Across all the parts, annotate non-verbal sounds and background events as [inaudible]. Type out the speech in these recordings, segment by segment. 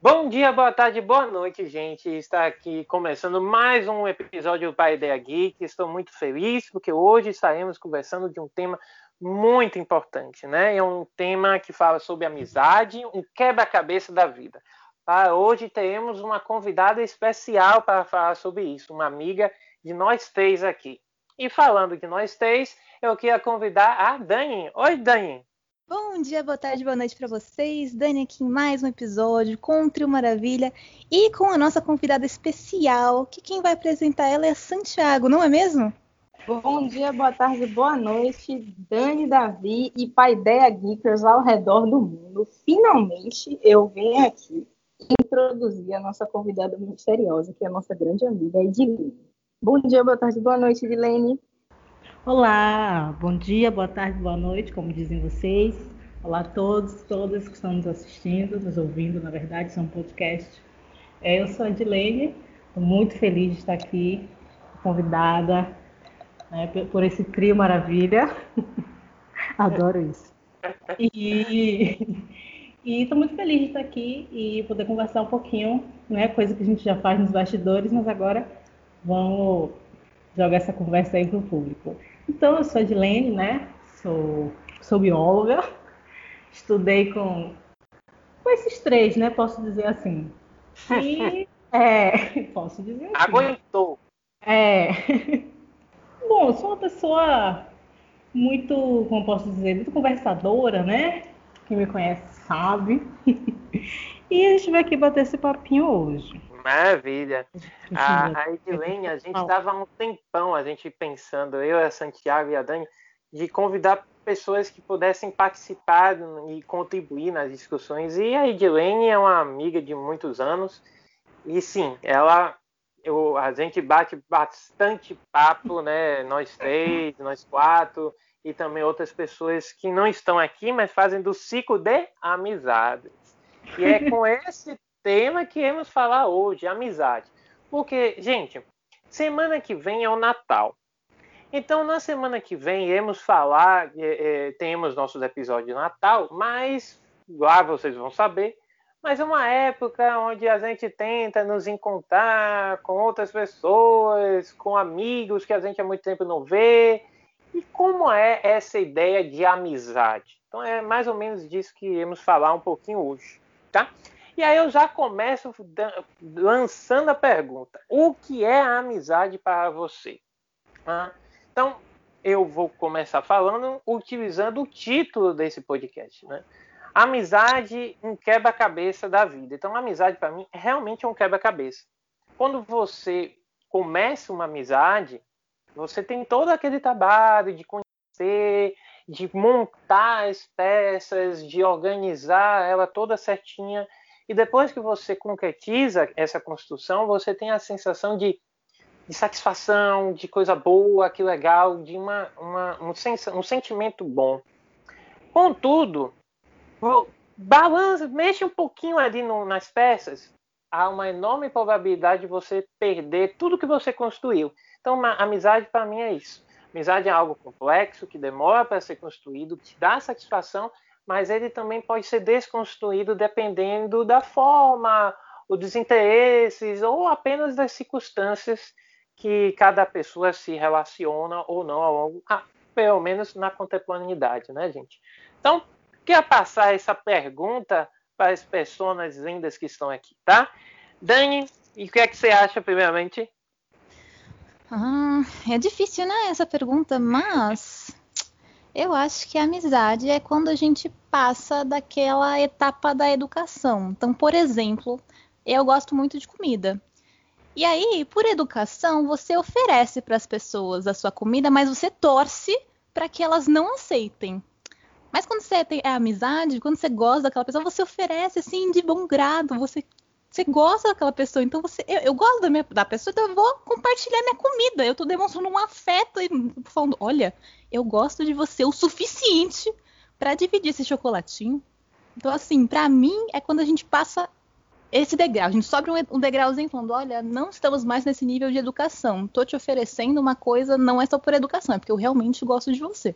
Bom dia, boa tarde, boa noite, gente. Está aqui começando mais um episódio do Pai Ideia Geek. Estou muito feliz porque hoje estaremos conversando de um tema muito importante, né? É um tema que fala sobre amizade, um quebra-cabeça da vida. Para hoje teremos uma convidada especial para falar sobre isso, uma amiga de nós três aqui. E falando de nós três, eu queria convidar a Dani. Oi, Dani. Bom dia, boa tarde, boa noite para vocês. Dani aqui em mais um episódio com o Trio Maravilha e com a nossa convidada especial, que quem vai apresentar ela é Santiago, não é mesmo? Bom dia, boa tarde, boa noite, Dani, Davi e Paideia Geekers ao redor do mundo. Finalmente eu venho aqui introduzir a nossa convidada misteriosa, que é a nossa grande amiga Edilene. Bom dia, boa tarde, boa noite, Edilene. Olá, bom dia, boa tarde, boa noite, como dizem vocês. Olá a todos, todas que estão nos assistindo, nos ouvindo, na verdade, isso é um podcast. É, eu sou a Edilene, estou muito feliz de estar aqui, convidada né, por esse trio maravilha. [laughs] Adoro isso. E estou muito feliz de estar aqui e poder conversar um pouquinho, né, coisa que a gente já faz nos bastidores, mas agora vamos jogar essa conversa aí para o público. Então, eu sou a Edilene, né? Sou, sou bióloga, estudei com, com esses três, né? Posso dizer assim. E, [laughs] é, [laughs] posso dizer assim. Aguentou. É. [laughs] Bom, sou uma pessoa muito, como posso dizer, muito conversadora, né? Quem me conhece sabe. [laughs] E a gente vai aqui bater esse papinho hoje. Maravilha. A, a Edilene, a gente estava há um tempão, a gente pensando, eu, a Santiago e a Dani, de convidar pessoas que pudessem participar e contribuir nas discussões. E a Edilene é uma amiga de muitos anos. E sim, ela eu, a gente bate bastante papo, né? Nós três, nós quatro, e também outras pessoas que não estão aqui, mas fazem do ciclo de amizades. E é com [laughs] esse tema que iremos falar hoje, amizade. Porque, gente, semana que vem é o Natal. Então, na semana que vem, iremos falar, é, é, temos nossos episódios de Natal, mas lá vocês vão saber. Mas é uma época onde a gente tenta nos encontrar com outras pessoas, com amigos que a gente há muito tempo não vê. E como é essa ideia de amizade? Então, é mais ou menos disso que iremos falar um pouquinho hoje, tá? E aí eu já começo lançando a pergunta: o que é a amizade para você? Ah, então, eu vou começar falando utilizando o título desse podcast, né? Amizade, um quebra-cabeça da vida. Então, amizade para mim realmente é um quebra-cabeça. Quando você começa uma amizade, você tem todo aquele trabalho de conhecer, de montar as peças, de organizar ela toda certinha e depois que você concretiza essa construção, você tem a sensação de, de satisfação, de coisa boa, que legal, de uma, uma um, sens um sentimento bom. Contudo, balança, mexe um pouquinho ali no, nas peças, há uma enorme probabilidade de você perder tudo que você construiu. Então, amizade para mim é isso. Amizade é algo complexo, que demora para ser construído, que dá satisfação, mas ele também pode ser desconstruído dependendo da forma, dos interesses, ou apenas das circunstâncias que cada pessoa se relaciona ou não ao longo, ah, pelo menos na contemporaneidade, né, gente? Então, queria passar essa pergunta para as pessoas lindas que estão aqui, tá? Dani, e o que é que você acha, primeiramente? Ah, é difícil, né, essa pergunta, mas eu acho que a amizade é quando a gente passa daquela etapa da educação. Então, por exemplo, eu gosto muito de comida. E aí, por educação, você oferece para as pessoas a sua comida, mas você torce para que elas não aceitem. Mas quando você tem a amizade, quando você gosta daquela pessoa, você oferece assim de bom grado, você você gosta daquela pessoa, então você. Eu, eu gosto da, minha, da pessoa, então eu vou compartilhar minha comida. Eu tô demonstrando um afeto e falando: olha, eu gosto de você o suficiente para dividir esse chocolatinho. Então, assim, para mim é quando a gente passa esse degrau, a gente sobe um, degrauzinho falando, olha, não estamos mais nesse nível de educação. Tô te oferecendo uma coisa, não é só por educação, é porque eu realmente gosto de você.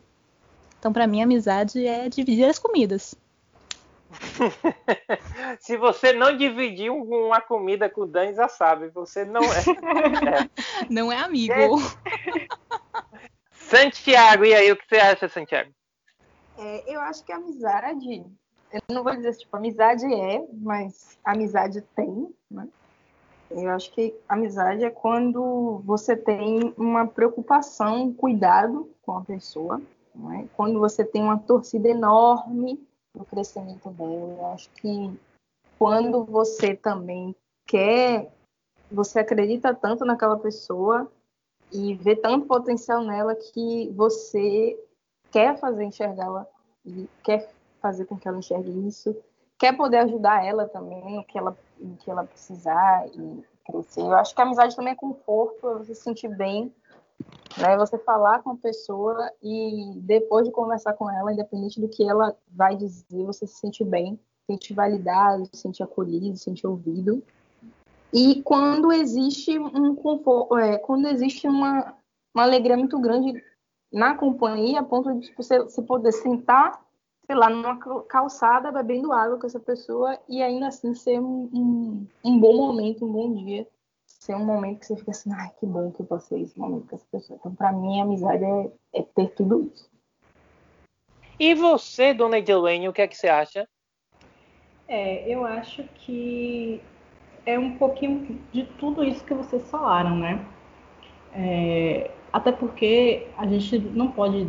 Então, para mim, amizade é dividir as comidas. [laughs] Se você não dividir uma comida com o Dani, já sabe, você não é. é. [laughs] Não é amigo. Santiago, e aí, o que você acha, Santiago? É, eu acho que amizade eu não vou dizer tipo, amizade é, mas amizade tem, né? Eu acho que amizade é quando você tem uma preocupação, um cuidado com a pessoa, é? quando você tem uma torcida enorme no crescimento dela. Eu acho que quando você também quer, você acredita tanto naquela pessoa e vê tanto potencial nela que você quer fazer enxergá-la e quer fazer com que ela enxergue isso, quer poder ajudar ela também no que ela, que ela precisar e crescer. Eu acho que a amizade também é conforto, é você se sentir bem, né? Você falar com a pessoa e depois de conversar com ela, independente do que ela vai dizer, você se sente bem, se sente validado, se sente acolhido, se sente ouvido. E quando existe um conforto, é, quando existe uma, uma alegria muito grande na companhia, a ponto de tipo, você, você poder sentar sei lá, numa calçada bebendo água com essa pessoa e ainda assim ser um, um, um, bom momento, um bom dia. Ser um momento que você fica assim, ai, que bom que eu passei esse momento com essa pessoa. Então, para mim, a amizade é, é, ter tudo isso. E você, dona Edilene, o que é que você acha? É, eu acho que é um pouquinho de tudo isso que vocês falaram, né? É, até porque a gente não pode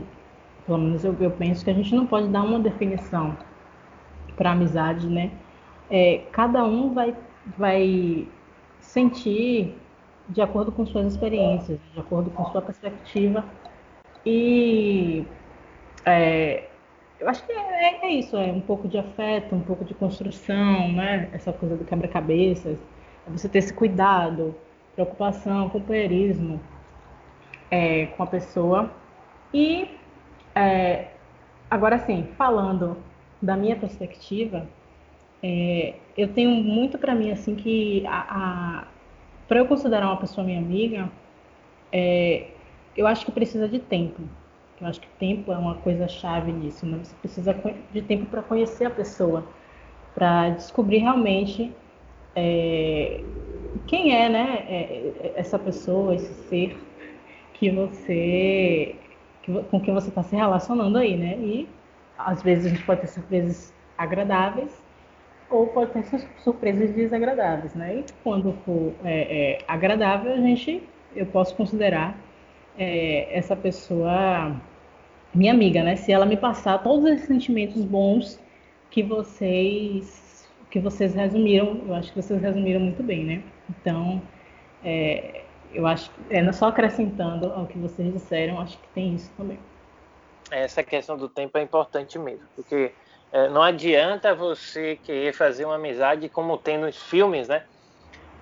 pelo menos eu, eu penso que a gente não pode dar uma definição para amizade, né? É, cada um vai, vai sentir de acordo com suas experiências, de acordo com sua perspectiva. E é, eu acho que é, é, isso, é um pouco de afeto, um pouco de construção, né? Essa coisa do quebra-cabeças, é você ter esse cuidado, preocupação, companheirismo é, com a pessoa. E é, agora sim, falando da minha perspectiva, é, eu tenho muito para mim assim que a, a para eu considerar uma pessoa minha amiga, é, eu acho que precisa de tempo. Eu acho que tempo é uma coisa chave nisso. Né? Você precisa de tempo para conhecer a pessoa, para descobrir realmente é, quem é, né, é, é, essa pessoa, esse ser que você com quem você está se relacionando aí, né? E às vezes a gente pode ter surpresas agradáveis ou pode ter surpresas desagradáveis, né? E quando for é, é, agradável, a gente, eu posso considerar é, essa pessoa minha amiga, né? Se ela me passar todos esses sentimentos bons que vocês que vocês resumiram, eu acho que vocês resumiram muito bem, né? Então, é, eu acho é, só acrescentando ao que vocês disseram, acho que tem isso também. Essa questão do tempo é importante mesmo, porque é, não adianta você querer fazer uma amizade como tem nos filmes, né?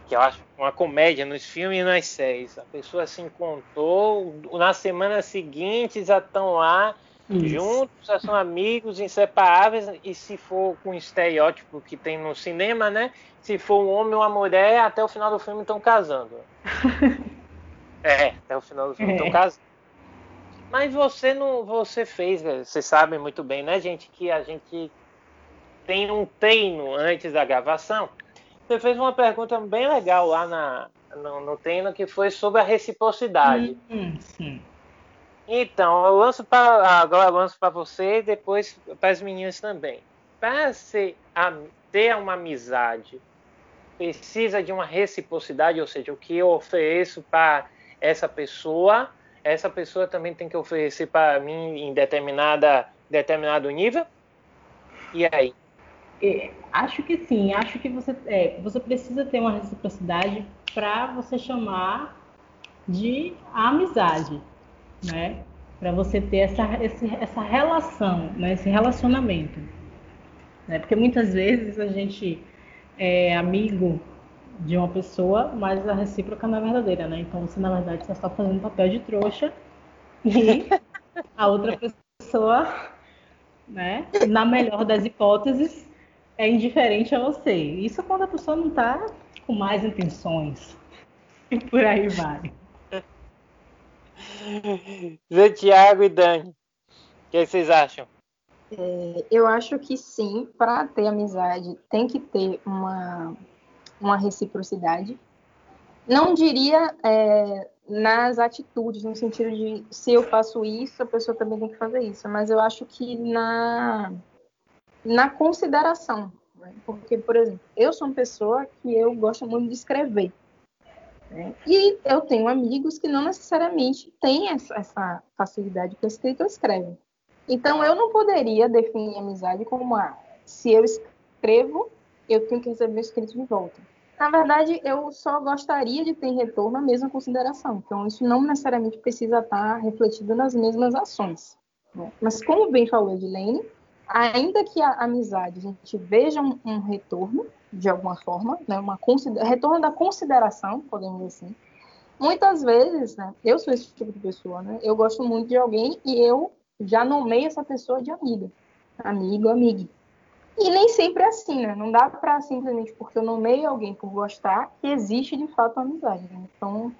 Que eu acho uma comédia nos filmes e nas séries. A pessoa se encontrou, na semana seguinte já estão lá isso. juntos, já são amigos inseparáveis, e se for com o estereótipo que tem no cinema, né? Se for um homem ou uma mulher, até o final do filme estão casando. [laughs] é, até o final do filme estão é. casando. Mas você não, você fez, você sabe muito bem, né, gente, que a gente tem um treino antes da gravação. Você fez uma pergunta bem legal lá na, no, no treino que foi sobre a reciprocidade. Hum, sim. Então, eu lanço para agora eu lanço para você e depois para as meninas também. Para ser, ter uma amizade, precisa de uma reciprocidade, ou seja, o que eu ofereço para essa pessoa, essa pessoa também tem que oferecer para mim em determinada determinado nível. E aí? É, acho que sim. Acho que você é, você precisa ter uma reciprocidade para você chamar de amizade né? Para você ter essa, esse, essa relação, né? esse relacionamento. Né? Porque muitas vezes a gente é amigo de uma pessoa, mas a recíproca não é verdadeira, né? Então você, na verdade, está só fazendo papel de trouxa e a outra pessoa, né? Na melhor das hipóteses, é indiferente a você. Isso quando a pessoa não está com mais intenções. E por aí vai. Zé Tiago e Dani, o que vocês acham? É, eu acho que sim, para ter amizade tem que ter uma, uma reciprocidade. Não diria é, nas atitudes, no sentido de se eu faço isso, a pessoa também tem que fazer isso, mas eu acho que na, na consideração. Né? Porque, por exemplo, eu sou uma pessoa que eu gosto muito de escrever. Né? E eu tenho amigos que não necessariamente têm essa, facilidade com a escrita ou. Então, eu não poderia definir amizade como ah, se eu escrevo, eu tenho que receber o escrito de volta. Na verdade, eu só gostaria de ter retorno a mesma consideração. Então, isso não necessariamente precisa estar refletido nas mesmas ações. Né? Mas, como bem falou Edilene, ainda que a amizade a gente veja um, um retorno, de alguma forma, né? uma retorno da consideração, podemos dizer assim, muitas vezes, né? eu sou esse tipo de pessoa, né? eu gosto muito de alguém e eu já nomeio essa pessoa de amiga, amigo, amiga. E nem sempre é assim, né? Não dá para simplesmente porque eu nomeio alguém por gostar que existe de fato uma amizade. Né? Então,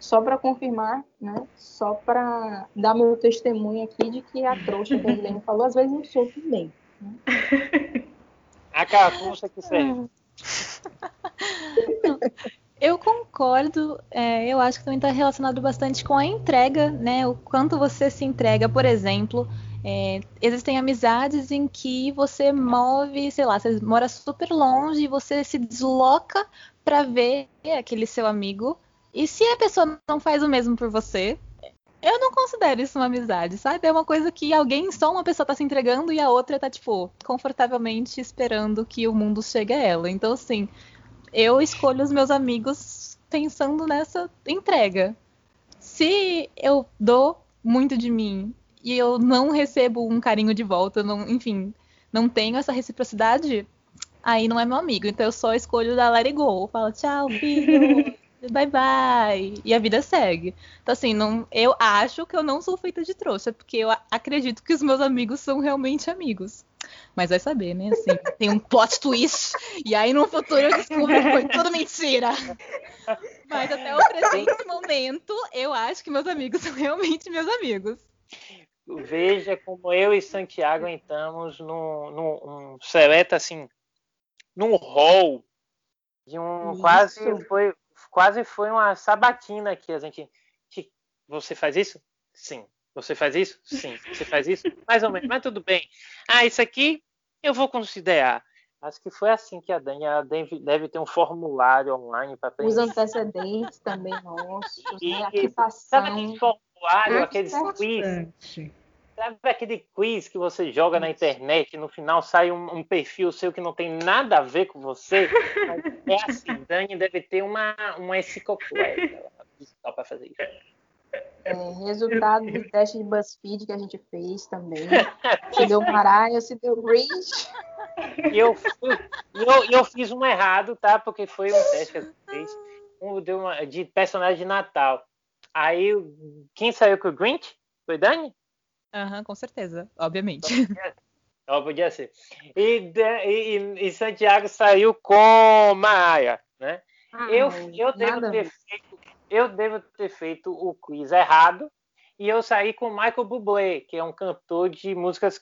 só para confirmar, né? Só para dar meu testemunho aqui de que a trouxa que a Helene falou, às vezes não sou também. Né? A capuça que serve. [laughs] Eu concordo, é, eu acho que também está relacionado bastante com a entrega, né? O quanto você se entrega, por exemplo, é, existem amizades em que você move, sei lá, você mora super longe e você se desloca para ver aquele seu amigo. E se a pessoa não faz o mesmo por você, eu não considero isso uma amizade, sabe? É uma coisa que alguém, só uma pessoa tá se entregando e a outra tá, tipo, confortavelmente esperando que o mundo chegue a ela. Então, assim, eu escolho os meus amigos pensando nessa entrega. Se eu dou muito de mim e eu não recebo um carinho de volta, não, enfim, não tenho essa reciprocidade, aí não é meu amigo. Então eu só escolho dar let it go. Falo, tchau, filho. [laughs] bye bye. E a vida segue. Então, assim, não, eu acho que eu não sou feita de trouxa, porque eu acredito que os meus amigos são realmente amigos. Mas vai saber, né? Assim, [laughs] tem um plot twist. E aí no futuro eu descubro que foi tudo mentira. [laughs] Mas até o presente momento, eu acho que meus amigos são realmente meus amigos. Veja como eu e Santiago entramos num, num um seleta assim, num hall de um isso. quase foi quase foi uma sabatina que a gente você faz isso? Sim. Você faz isso? Sim. Você faz isso? Mais ou menos, mas tudo bem. Ah, isso aqui eu vou considerar. Acho que foi assim que a Dani deve, deve ter um formulário online para Os antecedentes também nossos, e, né? Sabe aquele formulário, aquele quiz? Sabe aquele quiz que você joga na internet e no final sai um, um, perfil seu que não tem nada a ver com você? [laughs] é assim, Dani deve ter uma, uma enciclopédia para fazer isso. É, resultado do teste de BuzzFeed que a gente fez também. [laughs] Se deu Mariah, se deu Grinch. Eu, eu, eu fiz um errado, tá? Porque foi um teste que a gente fez um, de, uma, de personagem de Natal. Aí, quem saiu com o Grinch? Foi Dani? Aham, uhum, com certeza, obviamente. Ó, podia ser. E, e, e, Santiago saiu com Maia, né? Ah, eu, eu devo ter feito, eu devo ter feito o quiz errado e eu saí com Michael Bublé, que é um cantor de músicas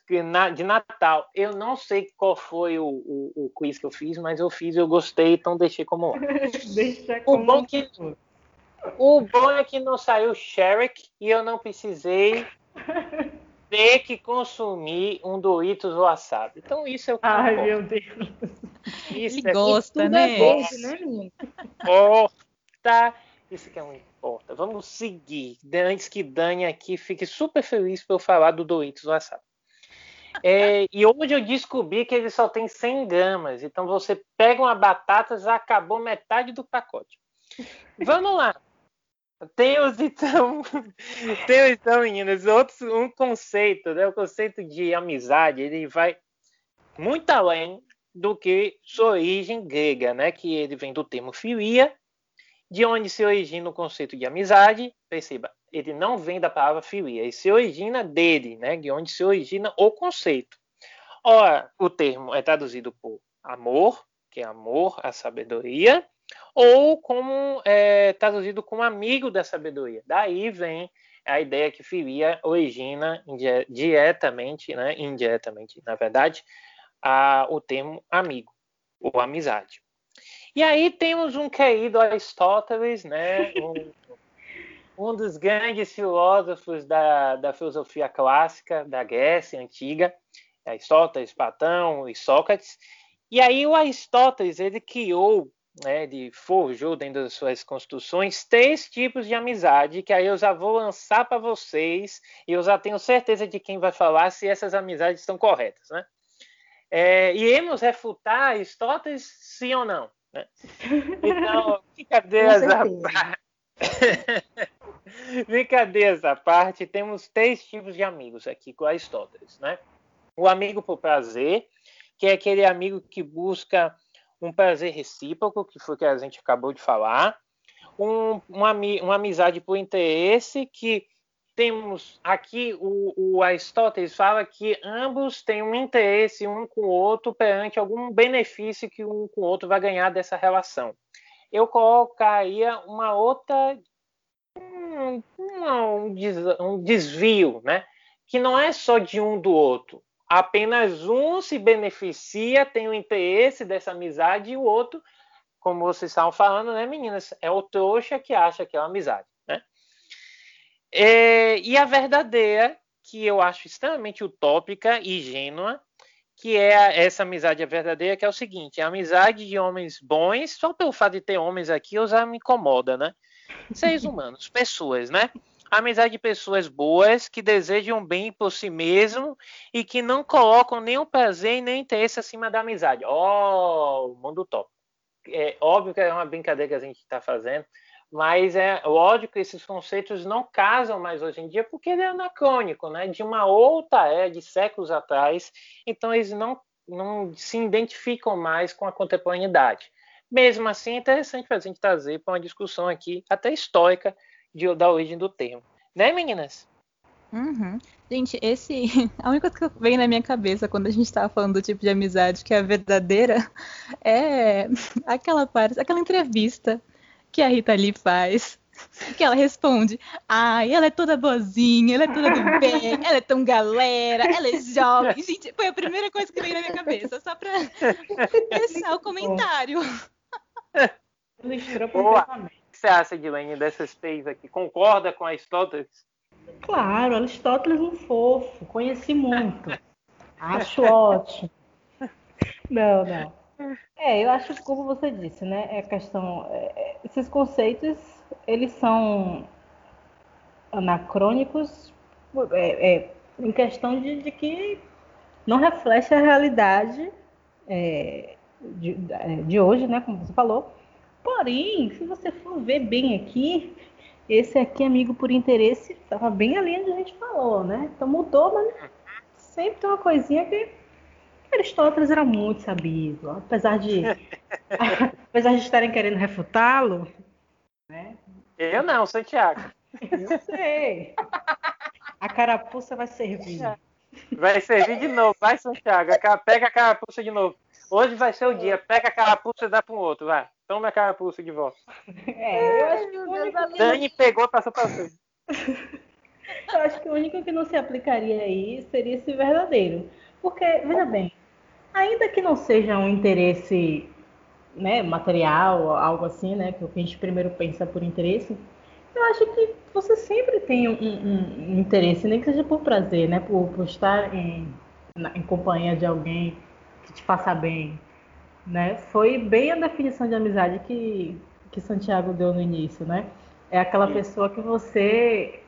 de Natal. Eu não sei qual foi o, o, o quiz que eu fiz, mas eu fiz, eu gostei, então deixei como lá. [laughs] Deixa como o bom que o bom é que não saiu Shrek e eu não precisei ter que consumir um Doritos wasabi. Então isso é o que Ai, meu Deus. Isso Ele é gosta, né? É verde, né, menino? Importa. Isso que é um importa. Vamos seguir. Antes que Dani aqui fique super feliz por eu falar do Doritos wasabi. É, e hoje eu descobri que ele só tem 100 gramas. Então você pega uma batata, já acabou metade do pacote. Vamos lá. Temos então, [laughs] temos então, meninas, outros, um conceito, né? O conceito de amizade, ele vai muito além do que sua origem grega, né? Que ele vem do termo filia, de onde se origina o conceito de amizade. Perceba, ele não vem da palavra filia, ele se origina dele, né? De onde se origina o conceito. Ora, o termo é traduzido por amor, que é amor à sabedoria, ou como é, traduzido como amigo da sabedoria. Daí vem a ideia que Filia origina diretamente, né, indiretamente, na verdade, a, o termo amigo ou amizade. E aí temos um querido Aristóteles, né, um, um dos grandes filósofos da, da filosofia clássica da Grécia antiga, Aristóteles, Platão e Sócrates. E aí o Aristóteles ele criou né, de forjou dentro das suas construções três tipos de amizade que aí eu já vou lançar para vocês e eu já tenho certeza de quem vai falar se essas amizades estão corretas, né? É, iremos refutar Aristóteles, sim ou não? Né? [laughs] Então, brincadeiras à parte. [laughs] brincadeiras à parte, temos três tipos de amigos aqui com Aristóteles, né? O amigo por prazer, que é aquele amigo que busca um prazer recíproco, que foi o que a gente acabou de falar, um, uma, uma amizade por interesse, que temos aqui o, o, Aristóteles fala que ambos têm um interesse um com o outro perante algum benefício que um com o outro vai ganhar dessa relação. Eu colocaria uma outra um, um desvio, né? Que não é só de um do outro, apenas um se beneficia, tem o interesse dessa amizade e o outro, como vocês estavam falando, né, meninas, é o trouxa que acha que é uma amizade, né? É, e a verdadeira, que eu acho extremamente utópica e ingênua, que é essa amizade verdadeira, que é o seguinte, a amizade de homens bons, só pelo fato de ter homens aqui, eu já me incomoda, né? Seres [laughs] humanos, pessoas, né? Amizade de pessoas boas que desejam bem por si mesmo e que não colocam nenhum prazer e nem interesse acima da amizade. Oh, mundo top. É óbvio que é uma brincadeira que a gente está fazendo, mas é lógico que esses conceitos não casam mais hoje em dia porque ele é anacrônico, né? De uma outra era, de séculos atrás, então eles não, não se identificam mais com a contemporaneidade. Mesmo assim, é interessante para a gente trazer para uma discussão aqui, até histórica, de, da origem do termo. Né, meninas? Uhum. Gente, esse. [laughs] A única coisa que vem na minha cabeça quando a gente estava falando do tipo de amizade que é verdadeira [laughs] é aquela parte, aquela entrevista que a Rita Lee faz. [laughs] Que ela responde, ai, ela é toda boazinha, ela é toda do bem, ela é tão galera, ela é jovem. Gente, foi a primeira coisa que veio na minha cabeça, só pra deixar o comentário. Ilustrou perfeitamente você acha, Guilherme, dessas três aqui? Concorda com Aristóteles? Claro, Aristóteles é um fofo, conheci muito. [laughs] Acho ótimo. Não, não. É, eu acho que, como você disse, né? É questão. É, é, esses conceitos, eles são anacrônicos é, é, em questão de, de, que não reflete a realidade é, de, de hoje, né? Como você falou. Porém, se você for ver bem aqui, esse aqui, amigo por interesse, estava bem além do que a gente falou, né? Então mudou, mas sempre tem uma coisinha que Aristóteles era muito sabido, apesar de [laughs] apesar de estarem querendo refutá-lo, né? Eu não, Santiago. Eu sei. A carapuça vai servir. Vai servir de novo, vai Santiago, pega a carapuça de novo. Hoje vai ser o dia, pega a carapuça e dá para um outro, vai. Toma a carapuça de volta. É, eu acho que o único... Dani pegou passou para você. eu acho que o único que não se aplicaria aí seria esse verdadeiro. Porque, veja bem, ainda que não seja um interesse né, material, algo assim, né, que o que a gente primeiro pensa por interesse, eu acho que você sempre tem um, um, um interesse, nem que seja por prazer, né, por, por estar em, na, em companhia de alguém que te faça bem, né? Foi bem a definição de amizade que, que Santiago deu no início, né? É aquela Sim. pessoa que você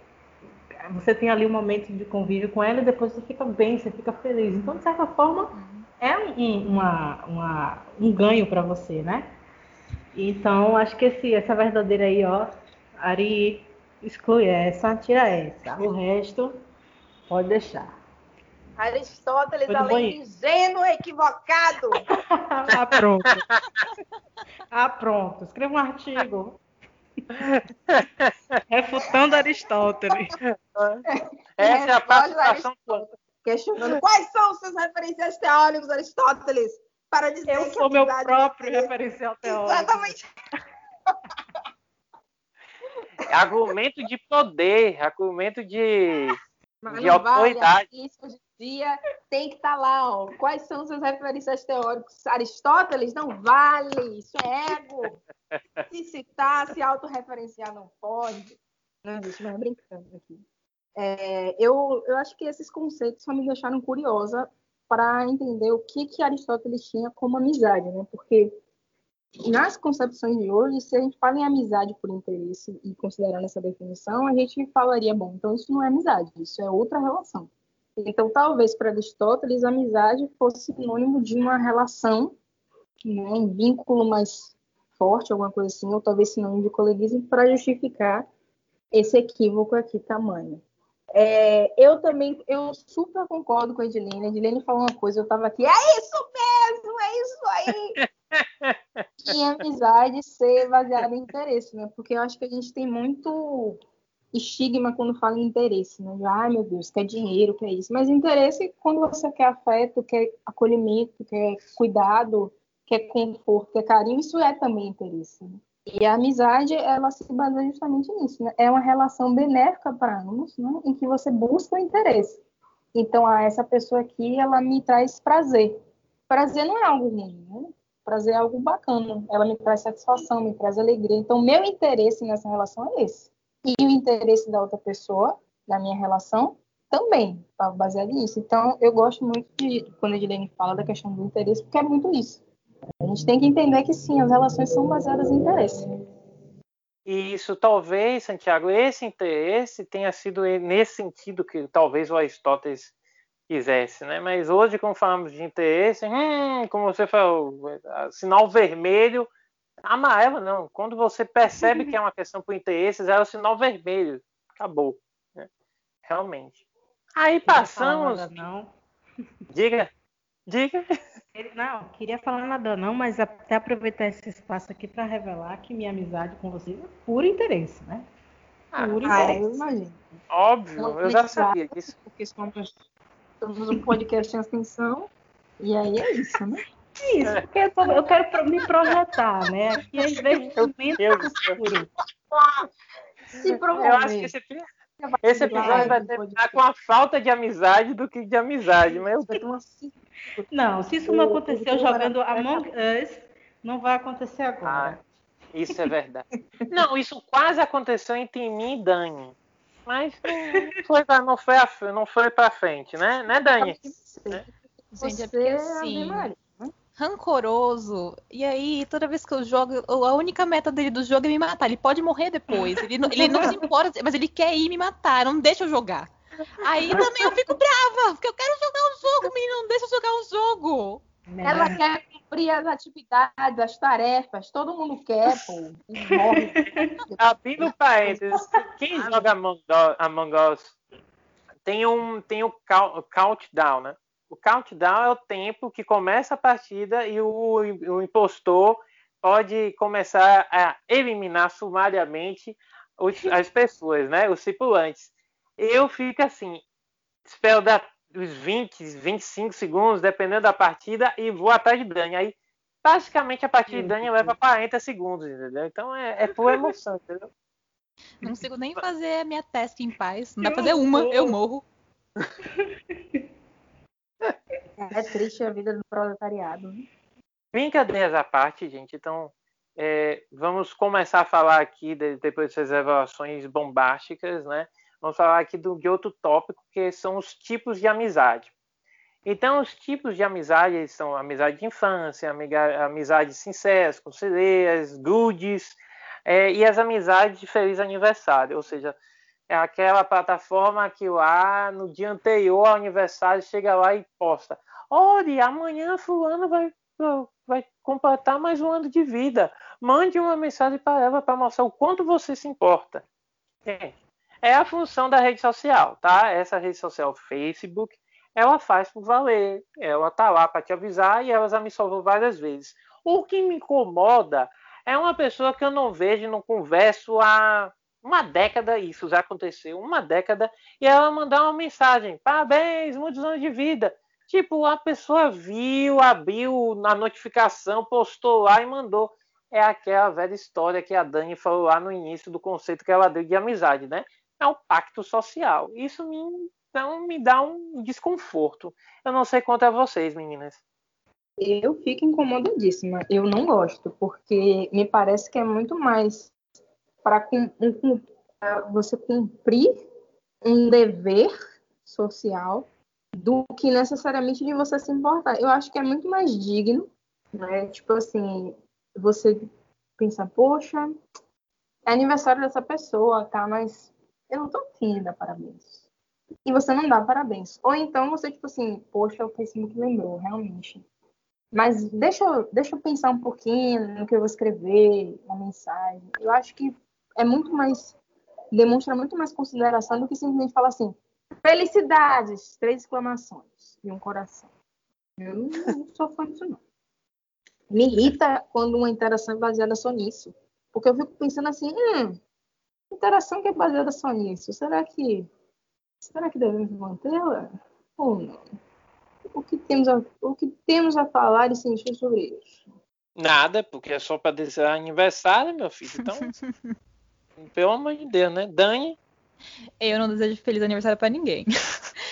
você tem ali um momento de convívio com ela e depois você fica bem, você fica feliz. Então, de certa forma, é um, uma, uma, um ganho para você, né? Então, acho que esse, essa verdadeira aí, ó, Ari exclui essa, tira essa. O resto pode deixar. Aristóteles, além de ingênuo, equivocado. [laughs] ah, pronto. Ah, pronto. Escreva um artigo. Refutando Aristóteles. Essa é a participação Questionando quais são os seus referenciais teóricos, Aristóteles, para dizer Eu que sou meu próprio é- referencial teórico. Exatamente. É argumento de poder, argumento de. Mas De vale, autoridade. isso hoje em dia tem que estar lá, ó. Quais são suas referências teóricas? Aristóteles não vale, isso é ego. Se citar, se autorreferenciar não pode. Não, gente, mas brincando aqui. É, eu, eu acho que esses conceitos só me deixaram curiosa para entender o que, que Aristóteles tinha como amizade, né? Porque nas concepções de hoje, se a gente fala em amizade por interesse e considerando essa definição, a gente falaria, bom, então isso não é amizade, isso é outra relação. Então, talvez para Aristóteles, a amizade fosse sinônimo de uma relação, né, um vínculo mais forte, alguma coisa assim, ou talvez sinônimo de coleguismo, para justificar esse equívoco aqui tamanho. É, eu também, eu super concordo com a Edilene. A Edilene falou uma coisa, eu estava aqui, é isso mesmo, é isso aí. [laughs] e amizade ser baseada em interesse, né? Porque eu acho que a gente tem muito estigma quando fala em interesse, né? Ai, meu Deus, quer dinheiro, quer isso. Mas interesse, quando você quer afeto, quer acolhimento, quer cuidado, quer conforto, quer carinho, isso é também interesse. Né? E a amizade, ela se baseia justamente nisso, né? É uma relação benéfica para ambos, né? Em que você busca o interesse. Então, ah, essa pessoa aqui, ela me traz prazer. Prazer não é algo ruim, né? Prazer é algo bacana. Ela me traz satisfação, me traz alegria. Então, meu interesse nessa relação é esse. E o interesse da outra pessoa, da minha relação, também está baseado nisso. Então, eu gosto muito de, quando a Edilene fala da questão do interesse, porque é muito isso. A gente tem que entender que sim, as relações são baseadas em interesse. E isso talvez, Santiago, esse interesse tenha sido nesse sentido que talvez o Aristóteles quisesse, né? Mas hoje, quando falamos de interesse, hum, como você falou, sinal vermelho, amarelo não. Quando você percebe que é uma questão por interesses, é o sinal vermelho. Acabou. Né? Realmente. Aí passamos. Não, não. Diga, diga. Não, queria falar nada não, mas até aproveitar esse espaço aqui para revelar que minha amizade com vocês é puro interesse, né? Puro ah, interesse. eu imagino. Óbvio, eu já sabia disso. Porque somos, somos um podcast sem extensão, e aí é isso, né? É isso, porque eu, tô, eu quero me projetar, né? Aqui é investimento puro. Se promover. Eu acho que esse, esse episódio vai terminar com a falta de amizade do que de amizade, mas [laughs] não, se isso não aconteceu jogando Among Us, não vai acontecer agora. Ah, isso é verdade. não, isso quase aconteceu entre mim e Dani. Mas não foi, não foi, não foi pra frente, né? Né, Dani? Gente, é porque assim, rancoroso. E aí, toda vez que eu jogo, a única meta dele do jogo é me matar. Ele pode morrer depois. Ele não, ele não se importa, mas ele quer ir me matar, não deixa eu jogar. Aí também eu fico brava, porque eu quero jogar o jogo, menino, não deixa eu jogar o jogo. Ela quer cumprir as atividades, as tarefas, todo mundo quer, pô. Morre. Abrindo parênteses, quem joga Among, Among Us tem um, tem o countdown, né? O countdown é o tempo que começa a partida e o, o impostor pode começar a eliminar sumariamente os, as pessoas, né? Os tripulantes. Eu fico assim, espero dar os 20, 25 segundos, dependendo da partida, e vou atrás de Dani. Aí, basicamente, a partida de Dani leva 40 segundos, entendeu? Então é, é por emoção, entendeu? Não consigo nem fazer a minha task em paz. Não dá pra fazer uma, eu morro. [laughs] É triste a vida do proletariado. Né? Brincadeiras à parte, gente. Então, é, vamos começar a falar aqui, de, depois dessas revelações bombásticas, né? Vamos falar aqui do, de outro tópico, que são os tipos de amizade. Então, os tipos de amizade são amizade de infância, amiga, amizades sinceras, conselheiras, é, e as amizades de feliz aniversário, ou seja, é aquela plataforma que lá no dia anterior ao aniversário chega lá e posta. Olha, amanhã fulano vai, vai completar mais um ano de vida. Mande uma mensagem para ela para mostrar o quanto você se importa. É a função da rede social, tá? Essa rede social Facebook, ela faz por valer. Ela tá lá para te avisar e ela já me salvou várias vezes. O que me incomoda é uma pessoa que eu não vejo, não converso há uma década, isso já aconteceu, uma década, e ela mandar uma mensagem, parabéns, muitos anos de vida. Tipo, a pessoa viu, abriu na notificação, postou lá e mandou. É aquela velha história que a Dani falou lá no início do conceito que ela deu de amizade, né? É o pacto social. Isso me, então, me dá um desconforto. Eu não sei quanto a vocês, meninas. Eu fico incomodadíssima. Eu não gosto, porque me parece que é muito mais para você cumprir um dever social do que necessariamente de você se importar. Eu acho que é muito mais digno, né? Tipo assim, você pensar, poxa, é aniversário dessa pessoa, tá? Mas eu não tô afim de dar parabéns. E você não dá parabéns. Ou então você, tipo assim, poxa, o Facebook lembrou, realmente. Mas deixa deixa eu pensar um pouquinho no que eu vou escrever, na mensagem. Eu acho que é muito mais. demonstra muito mais consideração do que simplesmente falar assim: felicidades! Três exclamações e um coração. Eu não, não sou fã disso, não. Me irrita quando uma interação é baseada só nisso. Porque eu fico pensando assim: hum, interação que é baseada só nisso, será que. Será que devemos mantê-la? Ou não? o que temos a, o que temos a falar e sentir sobre isso? Nada, porque é só para dizer aniversário, meu filho. Então, [laughs] pelo amor de Deus, né? Dani? Eu não desejo feliz aniversário para ninguém.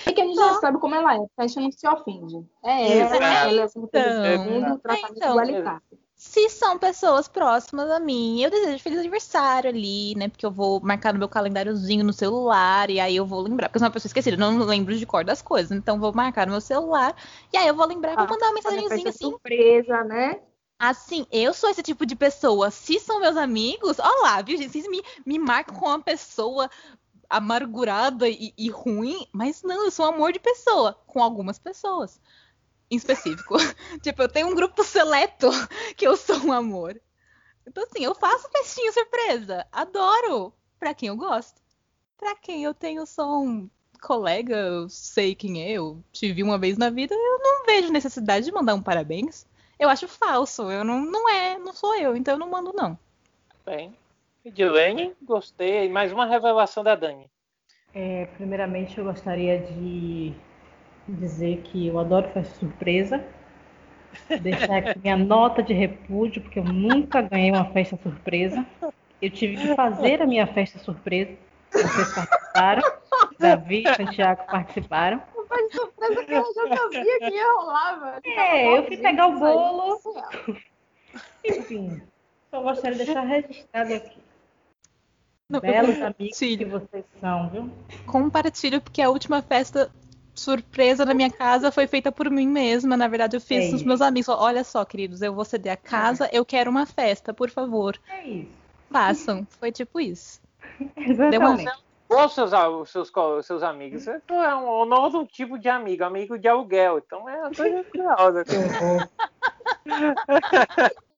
É que a gente já sabe como ela é, a gente não se ofende. É ela, ela é assim, segundo o tratamento então, igualitário se são pessoas próximas a mim, eu desejo feliz aniversário ali, né? Porque eu vou marcar no meu calendáriozinho no celular e aí eu vou lembrar. Porque eu sou uma pessoa esquecida, eu não lembro de cor das coisas. Então vou marcar no meu celular e aí eu vou lembrar, vou ah, mandar uma mensagenzinha assim. surpresa, né? Assim, eu sou esse tipo de pessoa. Se são meus amigos, ó lá, viu, gente? Vocês me, me marcam com uma pessoa amargurada e, e ruim, mas não, eu sou um amor de pessoa com algumas pessoas em específico. [laughs] tipo, eu tenho um grupo seleto [laughs] que eu sou um amor. Então, assim, eu faço festinha surpresa. Adoro. Pra quem eu gosto. Pra quem eu tenho só um colega, eu sei quem é, eu te vi uma vez na vida, eu não vejo necessidade de mandar um parabéns. Eu acho falso. Eu não, não é, não sou eu, então eu não mando, não. Bem. Edilene, gostei. Mais uma revelação da Dani. É, primeiramente, eu gostaria de dizer que eu adoro festa surpresa. Deixar aqui minha [laughs] nota de repúdio, porque eu nunca ganhei uma festa surpresa. Eu tive que fazer a minha festa surpresa. Vocês participaram. Davi e Santiago participaram. Festa surpresa que eu já sabia que ia rolar, É, eu fui pegar o bolo. Enfim, só gostaria de deixar registrado aqui. Belos amigos que vocês são, viu? Compartilho, porque a última festa surpresa na minha casa foi feita por mim mesma. Na verdade, eu fiz é os meus amigos. Olha só, queridos, eu vou ceder a casa, eu quero uma festa, por favor. É isso. Façam. Foi tipo isso. [laughs] Exatamente. Deu seus, seus, seus amigos. Você é um, um novo tipo de amigo, amigo de aluguel. Então é uma coisa curiosa. [laughs]